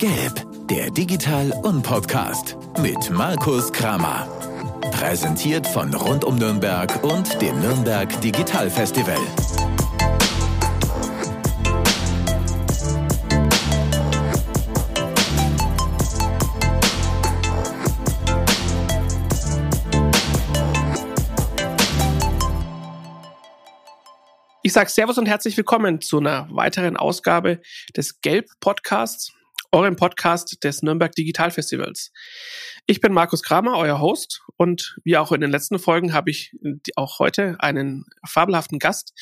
Gelb, der Digital- und Podcast mit Markus Kramer. Präsentiert von Rund um Nürnberg und dem Nürnberg Digital Festival. Ich sage Servus und herzlich willkommen zu einer weiteren Ausgabe des Gelb Podcasts, eurem Podcast des Nürnberg Digital Festivals. Ich bin Markus Kramer, euer Host und wie auch in den letzten Folgen habe ich auch heute einen fabelhaften Gast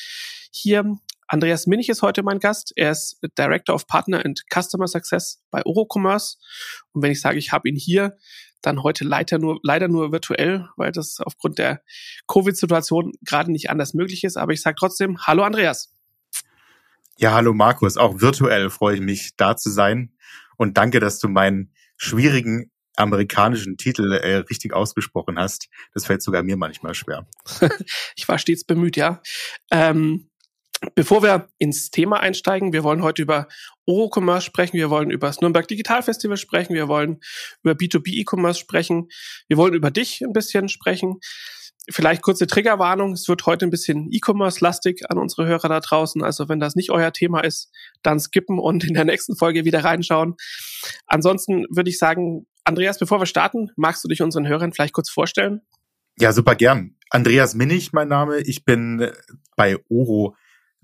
hier. Andreas Minich ist heute mein Gast. Er ist Director of Partner and Customer Success bei Orocommerce. Und wenn ich sage, ich habe ihn hier, dann heute leider nur, leider nur virtuell, weil das aufgrund der Covid-Situation gerade nicht anders möglich ist. Aber ich sage trotzdem, hallo Andreas. Ja, hallo Markus. Auch virtuell freue ich mich, da zu sein. Und danke, dass du meinen schwierigen amerikanischen Titel äh, richtig ausgesprochen hast. Das fällt sogar mir manchmal schwer. ich war stets bemüht, ja. Ähm, Bevor wir ins Thema einsteigen, wir wollen heute über Orocommerce sprechen, wir wollen über das Nürnberg Digital Festival sprechen, wir wollen über B2B E-Commerce sprechen, wir wollen über dich ein bisschen sprechen. Vielleicht kurze Triggerwarnung, es wird heute ein bisschen E-Commerce-lastig an unsere Hörer da draußen. Also wenn das nicht euer Thema ist, dann skippen und in der nächsten Folge wieder reinschauen. Ansonsten würde ich sagen, Andreas, bevor wir starten, magst du dich unseren Hörern vielleicht kurz vorstellen? Ja, super gern. Andreas Minnig, mein Name. Ich bin bei Oro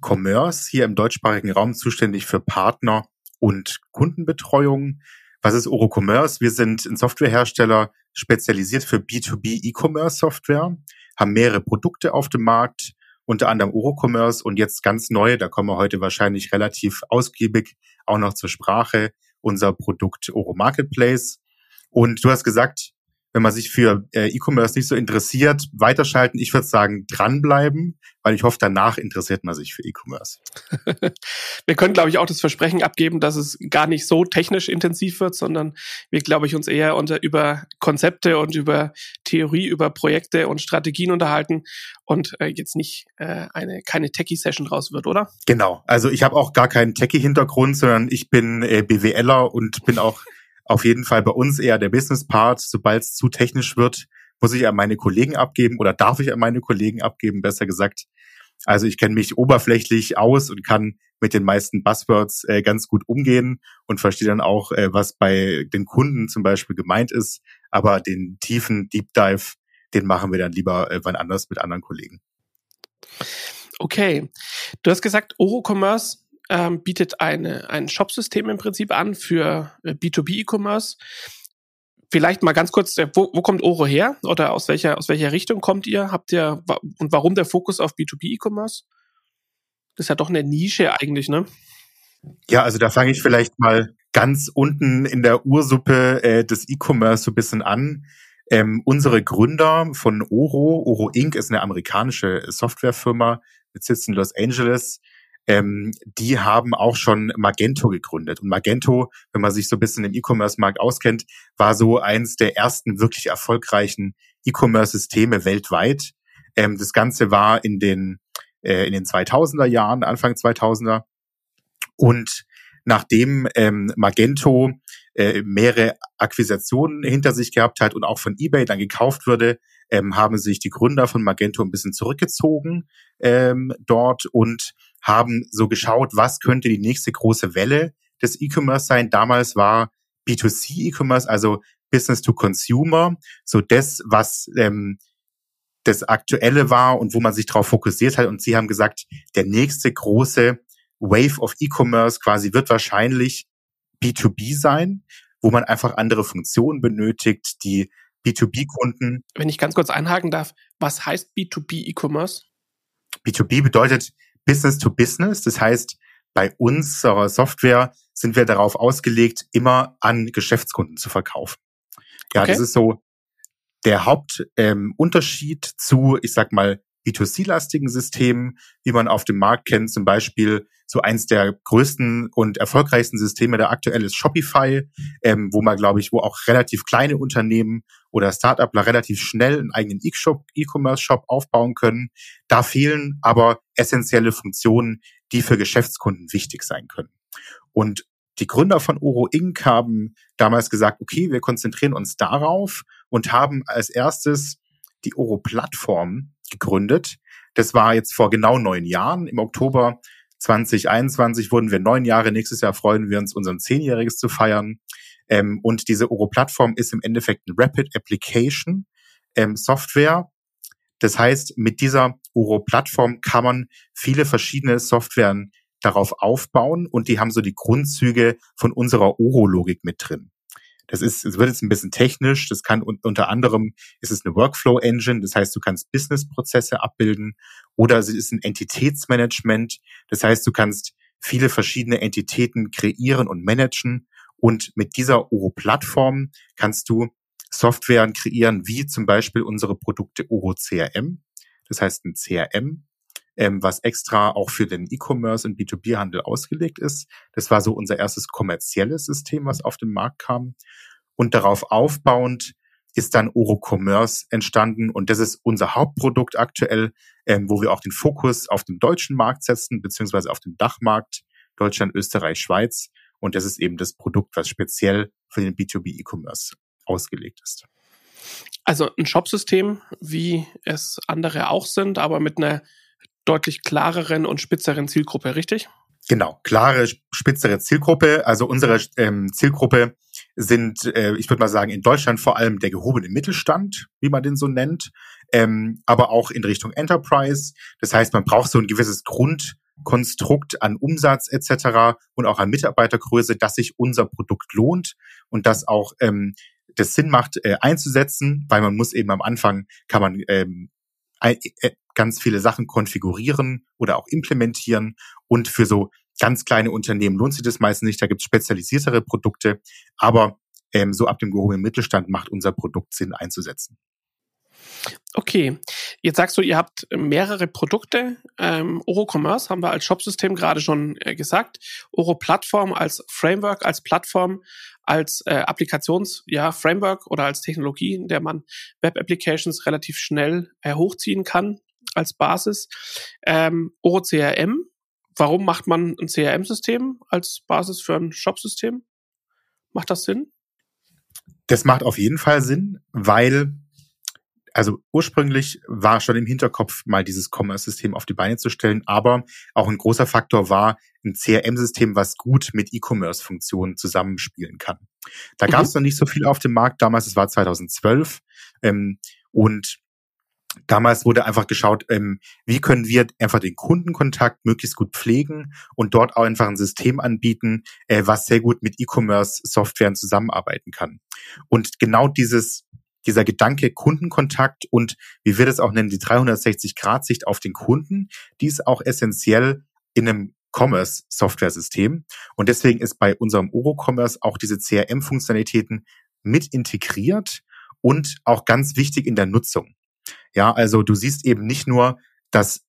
Commerce hier im deutschsprachigen Raum zuständig für Partner und Kundenbetreuung. Was ist Oro Commerce? Wir sind ein Softwarehersteller spezialisiert für B2B E-Commerce Software, haben mehrere Produkte auf dem Markt, unter anderem Oro Commerce und jetzt ganz neu, da kommen wir heute wahrscheinlich relativ ausgiebig auch noch zur Sprache, unser Produkt Oro Marketplace. Und du hast gesagt, wenn man sich für äh, E-Commerce nicht so interessiert, weiterschalten. Ich würde sagen, dranbleiben, weil ich hoffe, danach interessiert man sich für E-Commerce. wir können, glaube ich, auch das Versprechen abgeben, dass es gar nicht so technisch intensiv wird, sondern wir, glaube ich, uns eher unter, über Konzepte und über Theorie, über Projekte und Strategien unterhalten und äh, jetzt nicht äh, eine keine Techie-Session draus wird, oder? Genau. Also ich habe auch gar keinen Techie-Hintergrund, sondern ich bin äh, BWLer und bin auch auf jeden Fall bei uns eher der Business-Part. Sobald es zu technisch wird, muss ich an meine Kollegen abgeben oder darf ich an meine Kollegen abgeben, besser gesagt. Also ich kenne mich oberflächlich aus und kann mit den meisten Buzzwords äh, ganz gut umgehen und verstehe dann auch, äh, was bei den Kunden zum Beispiel gemeint ist. Aber den tiefen Deep Dive, den machen wir dann lieber äh, wann anders mit anderen Kollegen. Okay. Du hast gesagt, Oro Commerce ähm, bietet eine, ein Shopsystem im Prinzip an für äh, B2B E-Commerce. Vielleicht mal ganz kurz, äh, wo, wo kommt Oro her oder aus welcher, aus welcher Richtung kommt ihr? Habt ihr und warum der Fokus auf B2B E-Commerce? Das ist ja doch eine Nische eigentlich, ne? Ja, also da fange ich vielleicht mal ganz unten in der Ursuppe äh, des E-Commerce so ein bisschen an. Ähm, unsere Gründer von Oro, Oro Inc. ist eine amerikanische Softwarefirma mit Sitz in Los Angeles ähm, die haben auch schon Magento gegründet. Und Magento, wenn man sich so ein bisschen im E-Commerce-Markt auskennt, war so eins der ersten wirklich erfolgreichen E-Commerce-Systeme weltweit. Ähm, das Ganze war in den, äh, in den 2000er Jahren, Anfang 2000er. Und nachdem ähm, Magento äh, mehrere Akquisitionen hinter sich gehabt hat und auch von eBay dann gekauft wurde, ähm, haben sich die Gründer von Magento ein bisschen zurückgezogen ähm, dort und haben so geschaut, was könnte die nächste große Welle des E-Commerce sein. Damals war B2C E-Commerce, also Business to Consumer, so das, was ähm, das Aktuelle war und wo man sich darauf fokussiert hat. Und sie haben gesagt, der nächste große Wave of E-Commerce quasi wird wahrscheinlich B2B sein, wo man einfach andere Funktionen benötigt, die B2B-Kunden. Wenn ich ganz kurz einhaken darf, was heißt B2B E-Commerce? B2B bedeutet Business to Business. Das heißt, bei unserer Software sind wir darauf ausgelegt, immer an Geschäftskunden zu verkaufen. Ja, okay. das ist so der Hauptunterschied ähm, zu, ich sag mal, B2C-lastigen Systemen, wie man auf dem Markt kennt. Zum Beispiel so eins der größten und erfolgreichsten Systeme der aktuell ist Shopify, ähm, wo man, glaube ich, wo auch relativ kleine Unternehmen oder Startupler relativ schnell einen eigenen E-Commerce-Shop aufbauen können. Da fehlen aber essentielle Funktionen, die für Geschäftskunden wichtig sein können. Und die Gründer von Oro Inc. haben damals gesagt, okay, wir konzentrieren uns darauf und haben als erstes die Oro-Plattform gegründet. Das war jetzt vor genau neun Jahren. Im Oktober 2021 wurden wir neun Jahre. Nächstes Jahr freuen wir uns, unser Zehnjähriges zu feiern. Ähm, und diese Oro-Plattform ist im Endeffekt eine Rapid Application ähm, Software. Das heißt, mit dieser Oro-Plattform kann man viele verschiedene Softwaren darauf aufbauen und die haben so die Grundzüge von unserer Oro-Logik mit drin. Das ist, es wird jetzt ein bisschen technisch. Das kann unter anderem ist es eine Workflow Engine. Das heißt, du kannst Business-Prozesse abbilden oder es ist ein Entitätsmanagement. Das heißt, du kannst viele verschiedene Entitäten kreieren und managen. Und mit dieser Oro-Plattform kannst du Softwaren kreieren, wie zum Beispiel unsere Produkte Oro CRM. Das heißt, ein CRM ähm, was extra auch für den E-Commerce und B2B-Handel ausgelegt ist. Das war so unser erstes kommerzielles System, was auf den Markt kam. Und darauf aufbauend ist dann Oro Commerce entstanden und das ist unser Hauptprodukt aktuell, ähm, wo wir auch den Fokus auf den deutschen Markt setzen, beziehungsweise auf den Dachmarkt Deutschland, Österreich, Schweiz. Und das ist eben das Produkt, was speziell für den B2B E-Commerce ausgelegt ist. Also ein Shopsystem, wie es andere auch sind, aber mit einer deutlich klareren und spitzeren Zielgruppe, richtig? Genau, klare, spitzere Zielgruppe. Also unsere ähm, Zielgruppe sind, äh, ich würde mal sagen, in Deutschland vor allem der gehobene Mittelstand, wie man den so nennt, ähm, aber auch in Richtung Enterprise. Das heißt, man braucht so ein gewisses Grundkonstrukt an Umsatz etc. und auch an Mitarbeitergröße, dass sich unser Produkt lohnt und dass auch ähm, das Sinn macht, äh, einzusetzen, weil man muss eben am Anfang, kann man ähm, äh, ganz viele Sachen konfigurieren oder auch implementieren. Und für so ganz kleine Unternehmen lohnt sich das meistens nicht. Da gibt es spezialisiertere Produkte. Aber ähm, so ab dem gehobenen Mittelstand macht unser Produkt Sinn einzusetzen. Okay, jetzt sagst du, ihr habt mehrere Produkte. Ähm, Oro Commerce haben wir als Shopsystem gerade schon äh, gesagt. Oro Plattform als Framework, als Plattform, als äh, Applikations, ja, Framework oder als Technologie, in der man Web Applications relativ schnell äh, hochziehen kann als Basis. Ähm, Oro CRM. Warum macht man ein CRM-System als Basis für ein Shop-System? Macht das Sinn? Das macht auf jeden Fall Sinn, weil also ursprünglich war schon im Hinterkopf, mal dieses Commerce-System auf die Beine zu stellen, aber auch ein großer Faktor war ein CRM-System, was gut mit E-Commerce-Funktionen zusammenspielen kann. Da mhm. gab es noch nicht so viel auf dem Markt damals, es war 2012 ähm, und damals wurde einfach geschaut, ähm, wie können wir einfach den Kundenkontakt möglichst gut pflegen und dort auch einfach ein System anbieten, äh, was sehr gut mit E-Commerce-Softwaren zusammenarbeiten kann. Und genau dieses dieser Gedanke Kundenkontakt und wie wir das auch nennen, die 360-Grad-Sicht auf den Kunden, die ist auch essentiell in einem Commerce-Software-System. Und deswegen ist bei unserem Oro-Commerce auch diese CRM-Funktionalitäten mit integriert und auch ganz wichtig in der Nutzung. Ja, also du siehst eben nicht nur, dass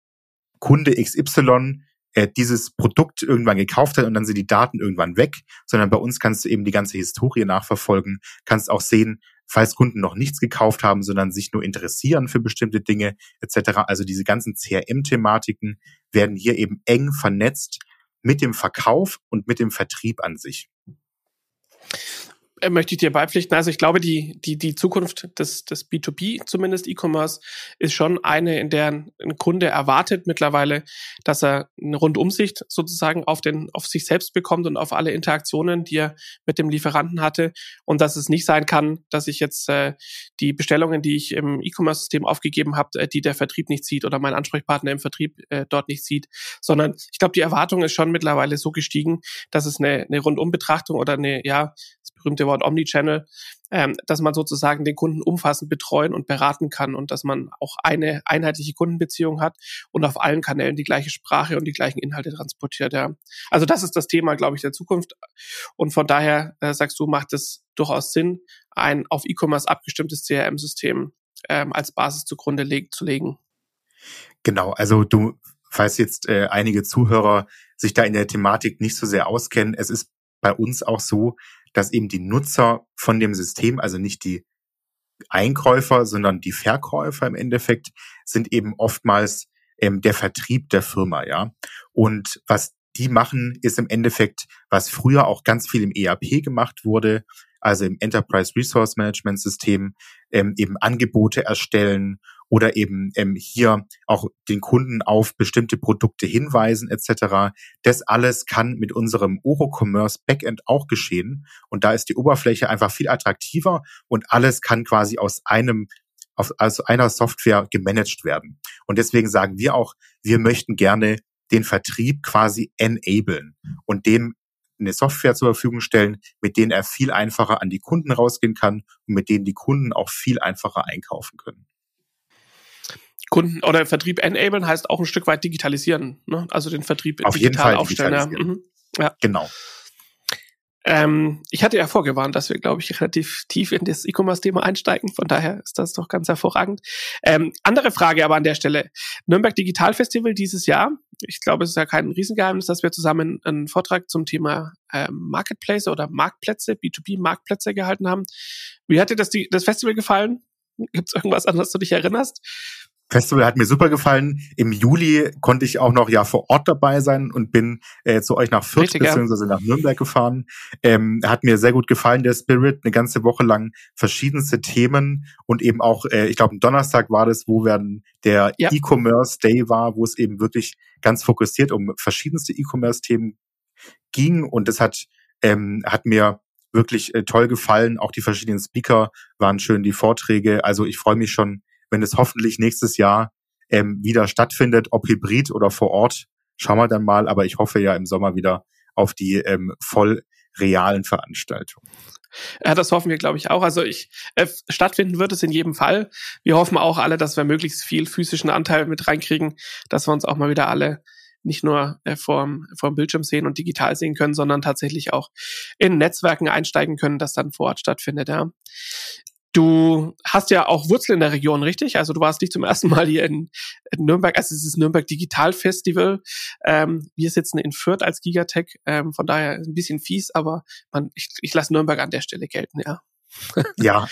Kunde XY äh, dieses Produkt irgendwann gekauft hat und dann sind die Daten irgendwann weg, sondern bei uns kannst du eben die ganze Historie nachverfolgen, kannst auch sehen, falls Kunden noch nichts gekauft haben, sondern sich nur interessieren für bestimmte Dinge etc. Also diese ganzen CRM-Thematiken werden hier eben eng vernetzt mit dem Verkauf und mit dem Vertrieb an sich. Äh, möchte ich dir beipflichten. Also ich glaube, die, die, die Zukunft des, des B2B, zumindest E-Commerce, ist schon eine, in der ein Kunde erwartet mittlerweile, dass er eine Rundumsicht sozusagen auf den, auf sich selbst bekommt und auf alle Interaktionen, die er mit dem Lieferanten hatte. Und dass es nicht sein kann, dass ich jetzt äh, die Bestellungen, die ich im E-Commerce-System aufgegeben habe, äh, die der Vertrieb nicht sieht oder mein Ansprechpartner im Vertrieb äh, dort nicht sieht, sondern ich glaube, die Erwartung ist schon mittlerweile so gestiegen, dass es eine, eine Rundumbetrachtung oder eine, ja, berühmte Wort Omnichannel, ähm, dass man sozusagen den Kunden umfassend betreuen und beraten kann und dass man auch eine einheitliche Kundenbeziehung hat und auf allen Kanälen die gleiche Sprache und die gleichen Inhalte transportiert. Ja. Also das ist das Thema, glaube ich, der Zukunft. Und von daher äh, sagst du, macht es durchaus Sinn, ein auf E-Commerce abgestimmtes CRM-System ähm, als Basis zugrunde leg zu legen. Genau, also du, falls jetzt äh, einige Zuhörer sich da in der Thematik nicht so sehr auskennen, es ist bei uns auch so, dass eben die Nutzer von dem System, also nicht die Einkäufer, sondern die Verkäufer im Endeffekt, sind eben oftmals ähm, der Vertrieb der Firma, ja. Und was die machen, ist im Endeffekt, was früher auch ganz viel im ERP gemacht wurde, also im Enterprise Resource Management System, ähm, eben Angebote erstellen oder eben ähm, hier auch den Kunden auf bestimmte Produkte hinweisen etc. Das alles kann mit unserem Oro-Commerce Backend auch geschehen und da ist die Oberfläche einfach viel attraktiver und alles kann quasi aus einem auf, aus einer Software gemanagt werden. Und deswegen sagen wir auch, wir möchten gerne den Vertrieb quasi enablen und dem eine Software zur Verfügung stellen, mit denen er viel einfacher an die Kunden rausgehen kann und mit denen die Kunden auch viel einfacher einkaufen können. Kunden oder Vertrieb enablen heißt auch ein Stück weit digitalisieren, ne? also den Vertrieb Auf digital jeden Fall aufstellen. Ja. Mhm. ja. Genau. Ähm, ich hatte ja vorgewarnt, dass wir, glaube ich, relativ tief in das E-Commerce-Thema einsteigen. Von daher ist das doch ganz hervorragend. Ähm, andere Frage aber an der Stelle. Nürnberg Digital Festival dieses Jahr. Ich glaube, es ist ja kein Riesengeheimnis, dass wir zusammen einen Vortrag zum Thema ähm, Marketplace oder Marktplätze, B2B-Marktplätze gehalten haben. Wie hat dir das, das Festival gefallen? Gibt es irgendwas, an das du dich erinnerst? Festival hat mir super gefallen. Im Juli konnte ich auch noch ja vor Ort dabei sein und bin äh, zu euch nach Fürth Richtig, beziehungsweise nach Nürnberg gefahren. Ähm, hat mir sehr gut gefallen, der Spirit, eine ganze Woche lang verschiedenste Themen und eben auch, äh, ich glaube, am Donnerstag war das, wo werden der ja. E-Commerce Day war, wo es eben wirklich ganz fokussiert um verschiedenste E-Commerce-Themen ging und das hat ähm, hat mir wirklich äh, toll gefallen. Auch die verschiedenen Speaker waren schön, die Vorträge. Also ich freue mich schon wenn es hoffentlich nächstes Jahr ähm, wieder stattfindet, ob hybrid oder vor Ort, schauen wir dann mal. Aber ich hoffe ja im Sommer wieder auf die ähm, voll realen Veranstaltungen. Ja, das hoffen wir, glaube ich, auch. Also ich äh, stattfinden wird es in jedem Fall. Wir hoffen auch alle, dass wir möglichst viel physischen Anteil mit reinkriegen, dass wir uns auch mal wieder alle nicht nur äh, vorm, vorm Bildschirm sehen und digital sehen können, sondern tatsächlich auch in Netzwerken einsteigen können, das dann vor Ort stattfindet. Ja. Du hast ja auch Wurzeln in der Region, richtig? Also du warst nicht zum ersten Mal hier in, in Nürnberg, also es ist Nürnberg Digital Festival. Ähm, wir sitzen in Fürth als Gigatech, ähm, von daher ein bisschen fies, aber man, ich, ich lasse Nürnberg an der Stelle gelten, ja. ja,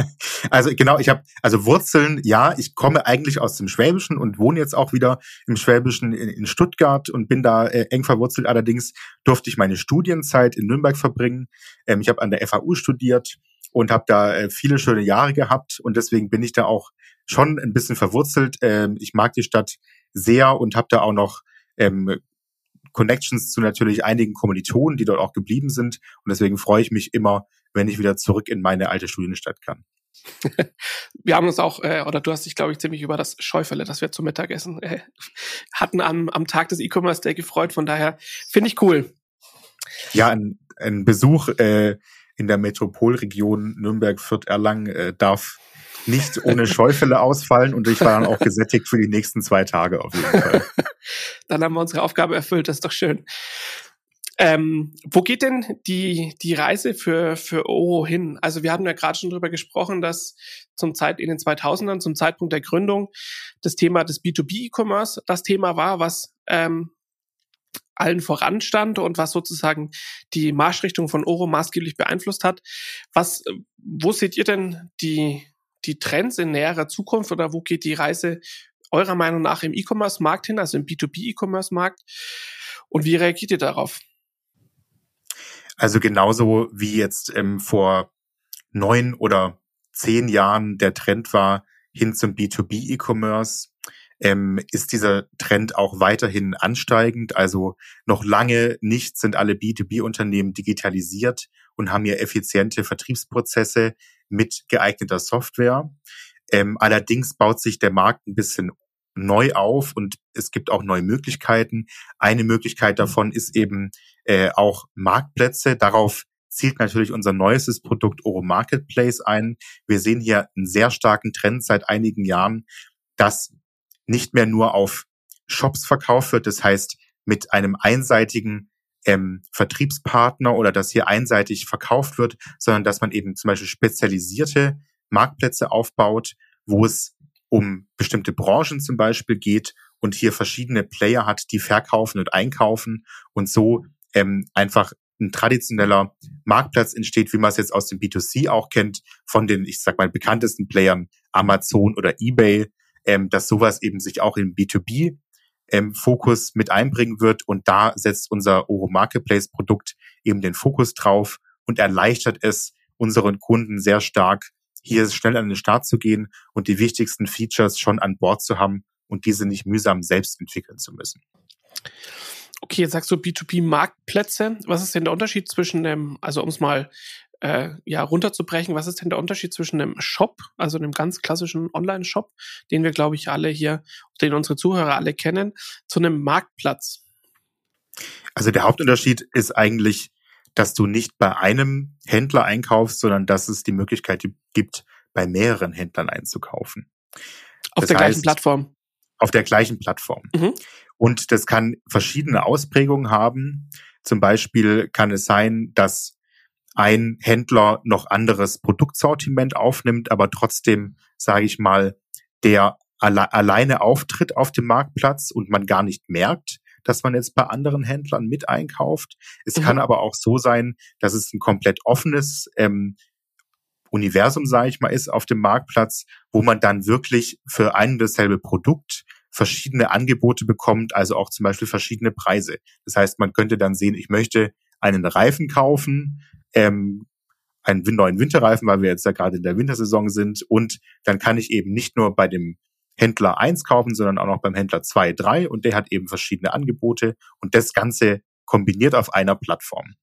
also genau, ich habe also Wurzeln, ja, ich komme eigentlich aus dem Schwäbischen und wohne jetzt auch wieder im Schwäbischen in, in Stuttgart und bin da äh, eng verwurzelt. Allerdings durfte ich meine Studienzeit in Nürnberg verbringen. Ähm, ich habe an der FAU studiert und habe da äh, viele schöne Jahre gehabt und deswegen bin ich da auch schon ein bisschen verwurzelt. Ähm, ich mag die Stadt sehr und habe da auch noch ähm, Connections zu natürlich einigen Kommilitonen, die dort auch geblieben sind und deswegen freue ich mich immer, wenn ich wieder zurück in meine alte Studienstadt kann. wir haben uns auch, äh, oder du hast dich, glaube ich, ziemlich über das Schäufele, das wir zum Mittagessen äh, hatten am, am Tag des E-Commerce Day gefreut. Von daher finde ich cool. Ja, ein, ein Besuch äh, in der Metropolregion Nürnberg, Fürth, Erlangen äh, darf nicht ohne Schäufele ausfallen und ich war dann auch gesättigt für die nächsten zwei Tage auf jeden Fall. dann haben wir unsere Aufgabe erfüllt, das ist doch schön. Ähm, wo geht denn die, die Reise für, für Oro hin? Also wir haben ja gerade schon drüber gesprochen, dass zum Zeit in den 2000ern, zum Zeitpunkt der Gründung, das Thema des B2B-E-Commerce das Thema war, was ähm, allen voranstand und was sozusagen die Marschrichtung von Oro maßgeblich beeinflusst hat. Was, wo seht ihr denn die, die Trends in näherer Zukunft oder wo geht die Reise eurer Meinung nach im E-Commerce-Markt hin, also im B2B-E-Commerce-Markt? Und wie reagiert ihr darauf? Also genauso wie jetzt ähm, vor neun oder zehn Jahren der Trend war hin zum B2B-E-Commerce, ähm, ist dieser Trend auch weiterhin ansteigend. Also noch lange nicht sind alle B2B-Unternehmen digitalisiert und haben hier effiziente Vertriebsprozesse mit geeigneter Software. Ähm, allerdings baut sich der Markt ein bisschen neu auf und es gibt auch neue Möglichkeiten. Eine Möglichkeit davon ist eben äh, auch Marktplätze. Darauf zielt natürlich unser neuestes Produkt Oro Marketplace ein. Wir sehen hier einen sehr starken Trend seit einigen Jahren, dass nicht mehr nur auf Shops verkauft wird, das heißt mit einem einseitigen ähm, Vertriebspartner oder dass hier einseitig verkauft wird, sondern dass man eben zum Beispiel spezialisierte Marktplätze aufbaut, wo es um bestimmte Branchen zum Beispiel geht und hier verschiedene Player hat, die verkaufen und einkaufen und so ähm, einfach ein traditioneller Marktplatz entsteht, wie man es jetzt aus dem B2C auch kennt, von den, ich sag mal, bekanntesten Playern Amazon oder eBay, ähm, dass sowas eben sich auch im B2B ähm, Fokus mit einbringen wird. Und da setzt unser Oro Marketplace Produkt eben den Fokus drauf und erleichtert es unseren Kunden sehr stark, hier schnell an den Start zu gehen und die wichtigsten Features schon an Bord zu haben und diese nicht mühsam selbst entwickeln zu müssen. Okay, jetzt sagst du B2B-Marktplätze. Was ist denn der Unterschied zwischen dem, also um es mal äh, ja, runterzubrechen, was ist denn der Unterschied zwischen einem Shop, also einem ganz klassischen Online-Shop, den wir, glaube ich, alle hier, den unsere Zuhörer alle kennen, zu einem Marktplatz? Also der Hauptunterschied ist eigentlich, dass du nicht bei einem Händler einkaufst, sondern dass es die Möglichkeit gibt, bei mehreren Händlern einzukaufen. Auf das der heißt, gleichen Plattform. Auf der gleichen Plattform. Mhm. Und das kann verschiedene Ausprägungen haben. Zum Beispiel kann es sein, dass ein Händler noch anderes Produktsortiment aufnimmt, aber trotzdem, sage ich mal, der alle, alleine auftritt auf dem Marktplatz und man gar nicht merkt, dass man jetzt bei anderen Händlern mit einkauft. Es mhm. kann aber auch so sein, dass es ein komplett offenes ähm, Universum, sage ich mal, ist auf dem Marktplatz, wo man dann wirklich für ein und dasselbe Produkt verschiedene Angebote bekommt, also auch zum Beispiel verschiedene Preise. Das heißt, man könnte dann sehen, ich möchte einen Reifen kaufen, ähm, einen neuen Winterreifen, weil wir jetzt ja gerade in der Wintersaison sind. Und dann kann ich eben nicht nur bei dem Händler 1 kaufen, sondern auch noch beim Händler 2, 3 und der hat eben verschiedene Angebote und das Ganze kombiniert auf einer Plattform.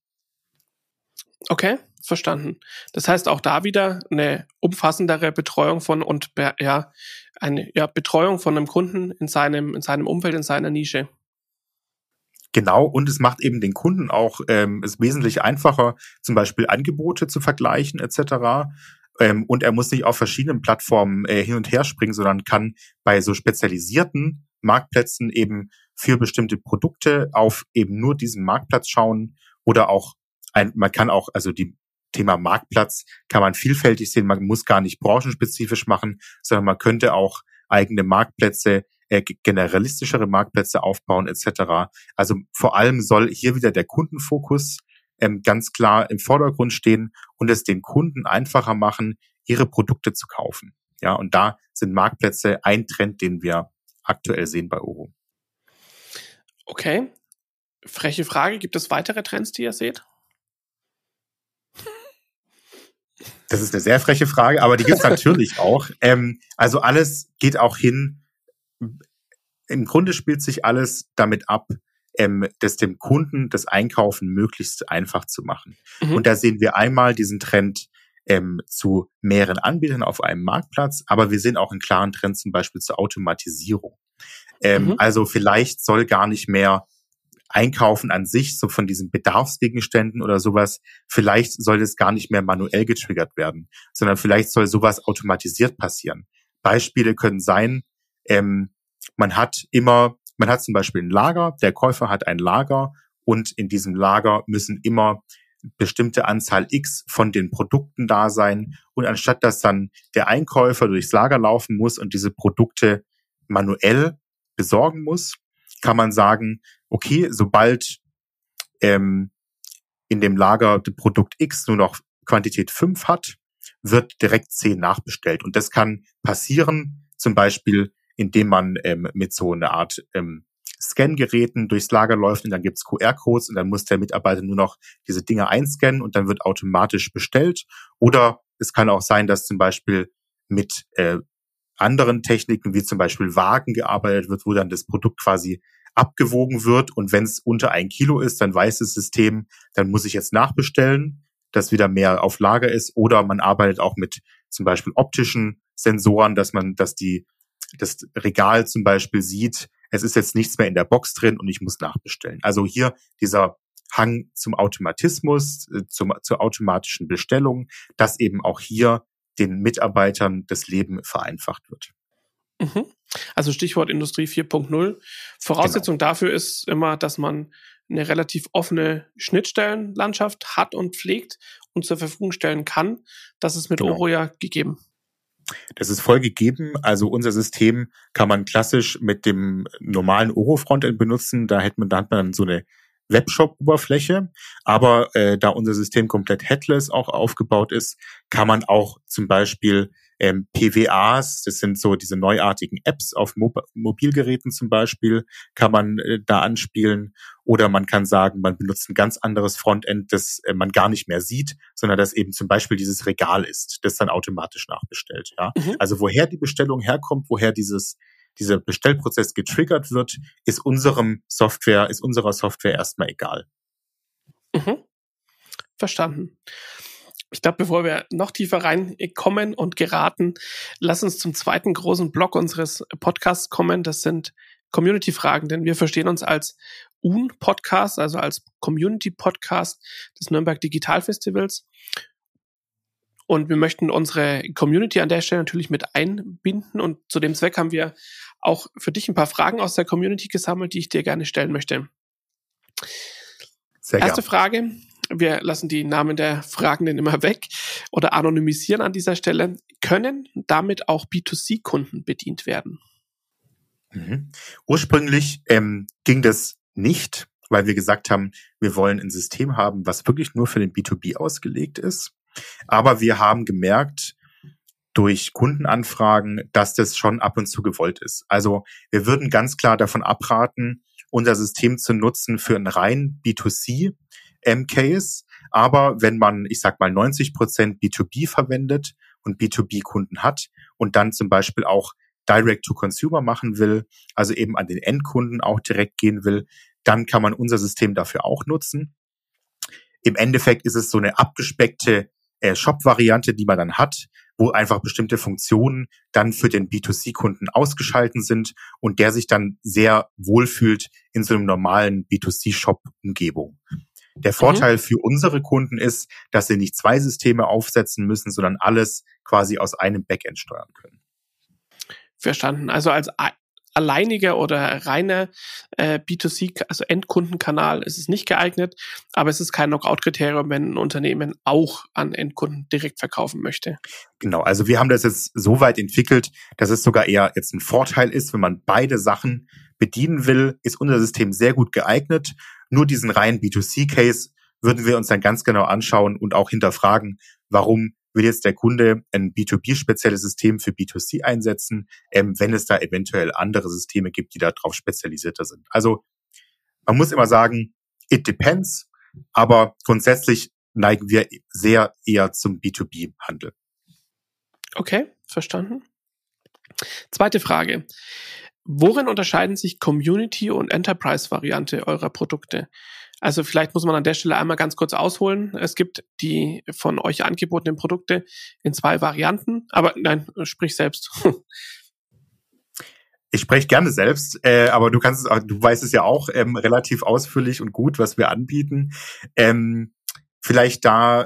Okay, verstanden. Das heißt auch da wieder eine umfassendere Betreuung von und ja eine ja, Betreuung von einem Kunden in seinem in seinem Umfeld in seiner Nische. Genau, und es macht eben den Kunden auch ähm, es wesentlich einfacher, zum Beispiel Angebote zu vergleichen etc. Ähm, und er muss nicht auf verschiedenen Plattformen äh, hin und her springen, sondern kann bei so spezialisierten Marktplätzen eben für bestimmte Produkte auf eben nur diesen Marktplatz schauen oder auch ein, man kann auch, also die Thema Marktplatz kann man vielfältig sehen, man muss gar nicht branchenspezifisch machen, sondern man könnte auch eigene Marktplätze äh, generalistischere Marktplätze aufbauen etc. Also vor allem soll hier wieder der Kundenfokus ähm, ganz klar im Vordergrund stehen und es den Kunden einfacher machen, ihre Produkte zu kaufen. Ja, und da sind Marktplätze ein Trend, den wir aktuell sehen bei Oro. Okay. Freche Frage. Gibt es weitere Trends, die ihr seht? Das ist eine sehr freche Frage, aber die gibt es natürlich auch. Ähm, also alles geht auch hin im Grunde spielt sich alles damit ab, ähm, das dem Kunden das Einkaufen möglichst einfach zu machen. Mhm. Und da sehen wir einmal diesen Trend ähm, zu mehreren Anbietern auf einem Marktplatz, aber wir sehen auch einen klaren Trend zum Beispiel zur Automatisierung. Ähm, mhm. Also vielleicht soll gar nicht mehr Einkaufen an sich, so von diesen Bedarfsgegenständen oder sowas, vielleicht soll es gar nicht mehr manuell getriggert werden, sondern vielleicht soll sowas automatisiert passieren. Beispiele können sein, ähm, man hat immer, man hat zum Beispiel ein Lager, der Käufer hat ein Lager und in diesem Lager müssen immer bestimmte Anzahl X von den Produkten da sein. Und anstatt dass dann der Einkäufer durchs Lager laufen muss und diese Produkte manuell besorgen muss, kann man sagen, okay, sobald ähm, in dem Lager Produkt X nur noch Quantität 5 hat, wird direkt 10 nachbestellt. Und das kann passieren, zum Beispiel, indem man ähm, mit so einer Art ähm, Scan-Geräten durchs Lager läuft und dann gibt's QR-Codes und dann muss der Mitarbeiter nur noch diese Dinge einscannen und dann wird automatisch bestellt. Oder es kann auch sein, dass zum Beispiel mit äh, anderen Techniken wie zum Beispiel Wagen gearbeitet wird, wo dann das Produkt quasi abgewogen wird und wenn es unter ein Kilo ist, dann weiß das System, dann muss ich jetzt nachbestellen, dass wieder mehr auf Lager ist. Oder man arbeitet auch mit zum Beispiel optischen Sensoren, dass man, dass die das Regal zum Beispiel sieht, es ist jetzt nichts mehr in der Box drin und ich muss nachbestellen. Also hier dieser Hang zum Automatismus, äh, zum, zur automatischen Bestellung, dass eben auch hier den Mitarbeitern das Leben vereinfacht wird. Mhm. Also Stichwort Industrie 4.0. Voraussetzung genau. dafür ist immer, dass man eine relativ offene Schnittstellenlandschaft hat und pflegt und zur Verfügung stellen kann. Das ist mit genau. Oro ja gegeben. Das ist voll gegeben. Also unser System kann man klassisch mit dem normalen Oro-Frontend benutzen. Da hat man, dann so eine Webshop-Oberfläche. Aber äh, da unser System komplett headless auch aufgebaut ist, kann man auch zum Beispiel ähm, PWAs, das sind so diese neuartigen Apps auf Mo Mobilgeräten zum Beispiel, kann man äh, da anspielen. Oder man kann sagen, man benutzt ein ganz anderes Frontend, das äh, man gar nicht mehr sieht, sondern das eben zum Beispiel dieses Regal ist, das dann automatisch nachbestellt. Ja? Mhm. Also woher die Bestellung herkommt, woher dieses dieser Bestellprozess getriggert wird, ist unserem Software, ist unserer Software erstmal egal. Mhm. Verstanden. Ich glaube, bevor wir noch tiefer reinkommen und geraten, lass uns zum zweiten großen Block unseres Podcasts kommen. Das sind Community-Fragen, denn wir verstehen uns als UN-Podcast, also als Community-Podcast des Nürnberg Digital Festivals. Und wir möchten unsere Community an der Stelle natürlich mit einbinden. Und zu dem Zweck haben wir auch für dich ein paar Fragen aus der Community gesammelt, die ich dir gerne stellen möchte. Sehr Erste gern. Frage. Wir lassen die Namen der Fragenden immer weg oder anonymisieren an dieser Stelle. Können damit auch B2C-Kunden bedient werden? Mhm. Ursprünglich ähm, ging das nicht, weil wir gesagt haben, wir wollen ein System haben, was wirklich nur für den B2B ausgelegt ist. Aber wir haben gemerkt, durch Kundenanfragen, dass das schon ab und zu gewollt ist. Also wir würden ganz klar davon abraten, unser System zu nutzen für einen rein B2C-Case. Aber wenn man, ich sag mal, 90 Prozent B2B verwendet und B2B-Kunden hat und dann zum Beispiel auch Direct-to-Consumer machen will, also eben an den Endkunden auch direkt gehen will, dann kann man unser System dafür auch nutzen. Im Endeffekt ist es so eine abgespeckte äh, Shop-Variante, die man dann hat, wo einfach bestimmte Funktionen dann für den B2C-Kunden ausgeschalten sind und der sich dann sehr wohlfühlt in so einem normalen B2C-Shop-Umgebung. Der Vorteil mhm. für unsere Kunden ist, dass sie nicht zwei Systeme aufsetzen müssen, sondern alles quasi aus einem Backend steuern können. Verstanden. Also als alleiniger oder reiner äh, B2C, also Endkundenkanal ist es nicht geeignet, aber es ist kein Knockout-Kriterium, wenn ein Unternehmen auch an Endkunden direkt verkaufen möchte. Genau, also wir haben das jetzt so weit entwickelt, dass es sogar eher jetzt ein Vorteil ist, wenn man beide Sachen bedienen will, ist unser System sehr gut geeignet. Nur diesen reinen B2C-Case würden wir uns dann ganz genau anschauen und auch hinterfragen, warum will jetzt der Kunde ein B2B-spezielles System für B2C einsetzen, ähm, wenn es da eventuell andere Systeme gibt, die darauf spezialisierter sind. Also man muss immer sagen, it depends, aber grundsätzlich neigen wir sehr eher zum B2B-Handel. Okay, verstanden. Zweite Frage. Worin unterscheiden sich Community und Enterprise-Variante eurer Produkte? Also vielleicht muss man an der Stelle einmal ganz kurz ausholen. Es gibt die von euch angebotenen Produkte in zwei Varianten, aber nein, sprich selbst. Ich spreche gerne selbst, äh, aber du kannst es, du weißt es ja auch ähm, relativ ausführlich und gut, was wir anbieten. Ähm, vielleicht da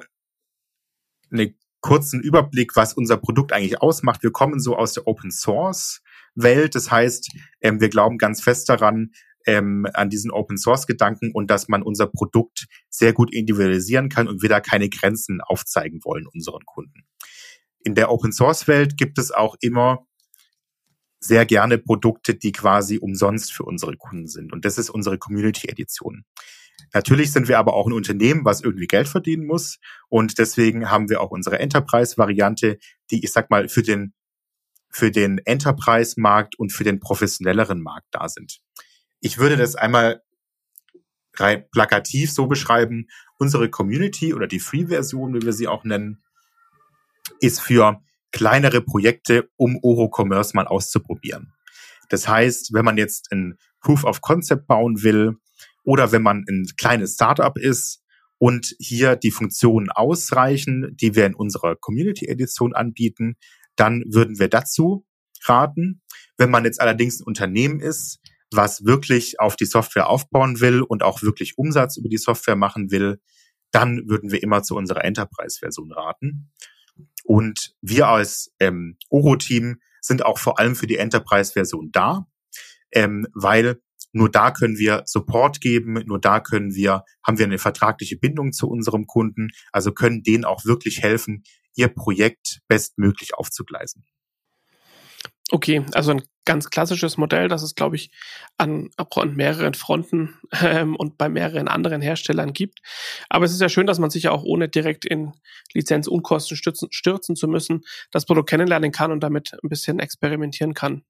einen kurzen Überblick, was unser Produkt eigentlich ausmacht. Wir kommen so aus der Open Source Welt. Das heißt, ähm, wir glauben ganz fest daran, ähm, an diesen Open Source Gedanken und dass man unser Produkt sehr gut individualisieren kann und wir da keine Grenzen aufzeigen wollen unseren Kunden. In der Open Source Welt gibt es auch immer sehr gerne Produkte, die quasi umsonst für unsere Kunden sind. Und das ist unsere Community Edition. Natürlich sind wir aber auch ein Unternehmen, was irgendwie Geld verdienen muss. Und deswegen haben wir auch unsere Enterprise-Variante, die, ich sag mal, für den, für den Enterprise-Markt und für den professionelleren Markt da sind. Ich würde das einmal rein plakativ so beschreiben. Unsere Community oder die Free-Version, wie wir sie auch nennen, ist für kleinere Projekte, um Oro-Commerce mal auszuprobieren. Das heißt, wenn man jetzt ein Proof of Concept bauen will oder wenn man ein kleines Startup ist und hier die Funktionen ausreichen, die wir in unserer Community Edition anbieten, dann würden wir dazu raten. Wenn man jetzt allerdings ein Unternehmen ist, was wirklich auf die Software aufbauen will und auch wirklich Umsatz über die Software machen will, dann würden wir immer zu unserer Enterprise-Version raten. Und wir als ähm, Oro-Team sind auch vor allem für die Enterprise-Version da, ähm, weil nur da können wir Support geben, nur da können wir, haben wir eine vertragliche Bindung zu unserem Kunden, also können denen auch wirklich helfen, ihr Projekt bestmöglich aufzugleisen. Okay, also ein ganz klassisches Modell, das es, glaube ich, an, an mehreren Fronten ähm, und bei mehreren anderen Herstellern gibt. Aber es ist ja schön, dass man sich ja auch ohne direkt in Lizenzunkosten stürzen, stürzen zu müssen, das Produkt kennenlernen kann und damit ein bisschen experimentieren kann.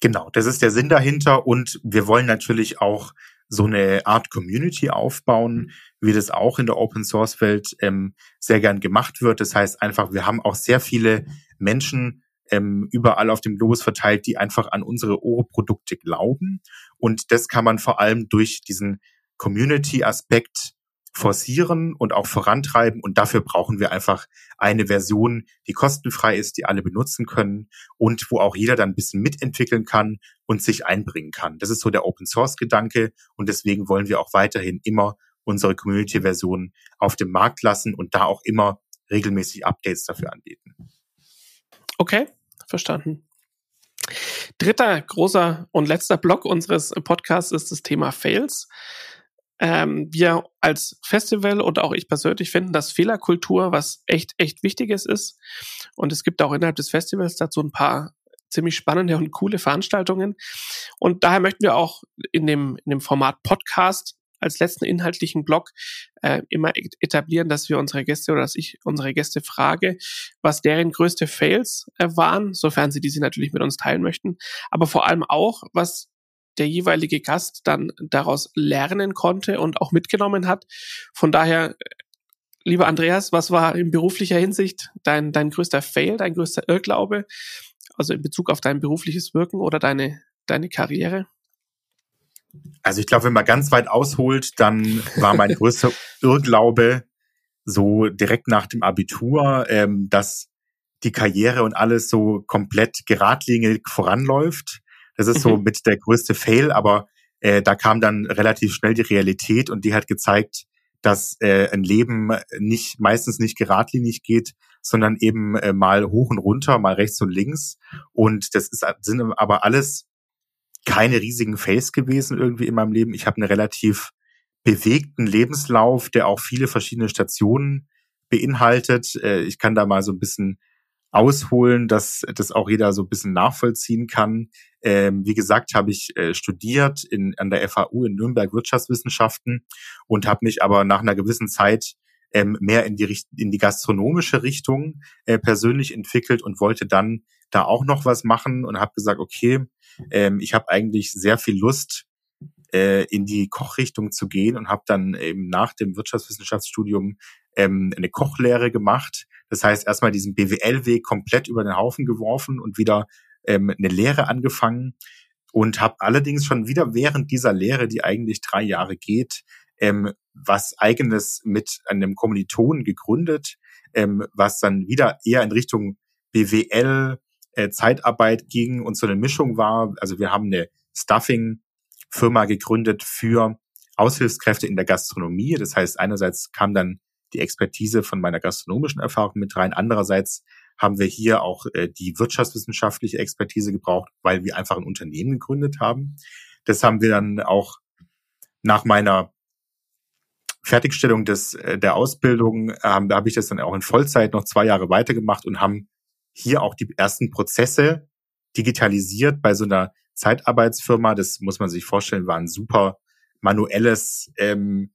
Genau, das ist der Sinn dahinter und wir wollen natürlich auch so eine Art Community aufbauen, wie das auch in der Open Source Welt ähm, sehr gern gemacht wird. Das heißt einfach, wir haben auch sehr viele Menschen ähm, überall auf dem Globus verteilt, die einfach an unsere Oro-Produkte glauben. Und das kann man vor allem durch diesen Community-Aspekt forcieren und auch vorantreiben. Und dafür brauchen wir einfach eine Version, die kostenfrei ist, die alle benutzen können und wo auch jeder dann ein bisschen mitentwickeln kann und sich einbringen kann. Das ist so der Open Source Gedanke. Und deswegen wollen wir auch weiterhin immer unsere Community-Version auf dem Markt lassen und da auch immer regelmäßig Updates dafür anbieten. Okay, verstanden. Dritter großer und letzter Block unseres Podcasts ist das Thema Fails. Ähm, wir als Festival und auch ich persönlich finden, dass Fehlerkultur was echt, echt Wichtiges ist. Und es gibt auch innerhalb des Festivals dazu ein paar ziemlich spannende und coole Veranstaltungen. Und daher möchten wir auch in dem, in dem Format Podcast als letzten inhaltlichen Block äh, immer etablieren, dass wir unsere Gäste oder dass ich unsere Gäste frage, was deren größte Fails äh, waren, sofern sie diese natürlich mit uns teilen möchten, aber vor allem auch, was der jeweilige Gast dann daraus lernen konnte und auch mitgenommen hat. Von daher, lieber Andreas, was war in beruflicher Hinsicht dein, dein größter Fail, dein größter Irrglaube? Also in Bezug auf dein berufliches Wirken oder deine, deine Karriere? Also ich glaube, wenn man ganz weit ausholt, dann war mein größter Irrglaube so direkt nach dem Abitur, ähm, dass die Karriere und alles so komplett geradlinig voranläuft. Das ist so mhm. mit der größte Fail, aber äh, da kam dann relativ schnell die Realität und die hat gezeigt, dass äh, ein Leben nicht meistens nicht geradlinig geht, sondern eben äh, mal hoch und runter, mal rechts und links. Und das ist sind aber alles keine riesigen Fails gewesen irgendwie in meinem Leben. Ich habe einen relativ bewegten Lebenslauf, der auch viele verschiedene Stationen beinhaltet. Äh, ich kann da mal so ein bisschen ausholen, dass das auch jeder so ein bisschen nachvollziehen kann. Ähm, wie gesagt, habe ich äh, studiert in, an der FAU in Nürnberg Wirtschaftswissenschaften und habe mich aber nach einer gewissen Zeit ähm, mehr in die, in die gastronomische Richtung äh, persönlich entwickelt und wollte dann da auch noch was machen und habe gesagt, okay, ähm, ich habe eigentlich sehr viel Lust, äh, in die Kochrichtung zu gehen und habe dann eben nach dem Wirtschaftswissenschaftsstudium ähm, eine Kochlehre gemacht. Das heißt, erstmal diesen BWL-Weg komplett über den Haufen geworfen und wieder ähm, eine Lehre angefangen und habe allerdings schon wieder während dieser Lehre, die eigentlich drei Jahre geht, ähm, was eigenes mit einem Kommilitonen gegründet, ähm, was dann wieder eher in Richtung BWL, äh, Zeitarbeit ging und so eine Mischung war. Also wir haben eine Stuffing-Firma gegründet für Aushilfskräfte in der Gastronomie. Das heißt, einerseits kam dann die Expertise von meiner gastronomischen Erfahrung mit rein. Andererseits haben wir hier auch äh, die wirtschaftswissenschaftliche Expertise gebraucht, weil wir einfach ein Unternehmen gegründet haben. Das haben wir dann auch nach meiner Fertigstellung des, äh, der Ausbildung, ähm, da habe ich das dann auch in Vollzeit noch zwei Jahre weitergemacht und haben hier auch die ersten Prozesse digitalisiert bei so einer Zeitarbeitsfirma. Das muss man sich vorstellen, war ein super manuelles, ähm,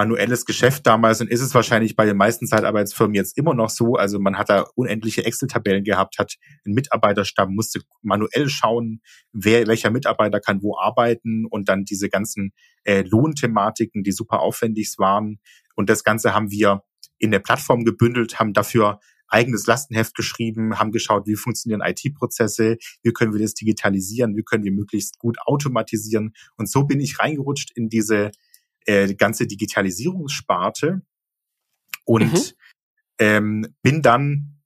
manuelles Geschäft damals und ist es wahrscheinlich bei den meisten Zeitarbeitsfirmen jetzt immer noch so. Also man hat da unendliche Excel-Tabellen gehabt, hat einen Mitarbeiterstamm, musste manuell schauen, wer, welcher Mitarbeiter kann wo arbeiten und dann diese ganzen äh, Lohnthematiken, die super aufwendig waren. Und das Ganze haben wir in der Plattform gebündelt, haben dafür eigenes Lastenheft geschrieben, haben geschaut, wie funktionieren IT-Prozesse, wie können wir das digitalisieren, wie können wir möglichst gut automatisieren. Und so bin ich reingerutscht in diese äh, ganze Digitalisierungssparte und mhm. ähm, bin dann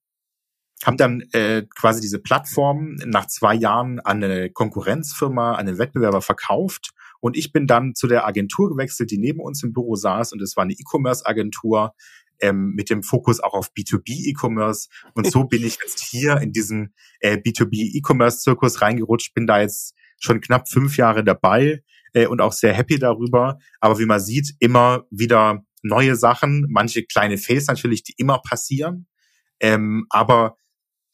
haben dann äh, quasi diese Plattform nach zwei Jahren an eine Konkurrenzfirma, an einen Wettbewerber verkauft. Und ich bin dann zu der Agentur gewechselt, die neben uns im Büro saß. Und es war eine E-Commerce-Agentur, ähm, mit dem Fokus auch auf B2B E-Commerce. Und so bin ich jetzt hier in diesen äh, B2B E-Commerce-Zirkus reingerutscht, bin da jetzt schon knapp fünf Jahre dabei äh, und auch sehr happy darüber. Aber wie man sieht, immer wieder neue Sachen, manche kleine Fails natürlich, die immer passieren. Ähm, aber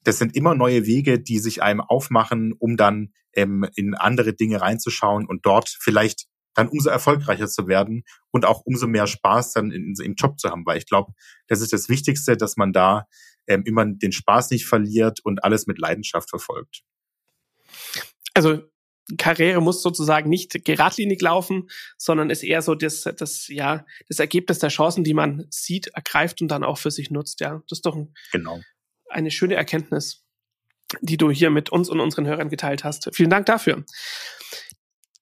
das sind immer neue Wege, die sich einem aufmachen, um dann ähm, in andere Dinge reinzuschauen und dort vielleicht dann umso erfolgreicher zu werden und auch umso mehr Spaß dann in, im Job zu haben. Weil ich glaube, das ist das Wichtigste, dass man da ähm, immer den Spaß nicht verliert und alles mit Leidenschaft verfolgt. Also Karriere muss sozusagen nicht geradlinig laufen, sondern ist eher so das, das, ja, das Ergebnis der Chancen, die man sieht, ergreift und dann auch für sich nutzt. Ja, das ist doch ein, genau. eine schöne Erkenntnis, die du hier mit uns und unseren Hörern geteilt hast. Vielen Dank dafür.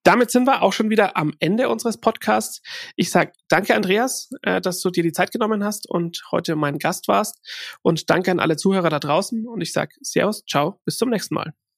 Damit sind wir auch schon wieder am Ende unseres Podcasts. Ich sage danke, Andreas, äh, dass du dir die Zeit genommen hast und heute mein Gast warst. Und danke an alle Zuhörer da draußen. Und ich sage Servus, ciao, bis zum nächsten Mal.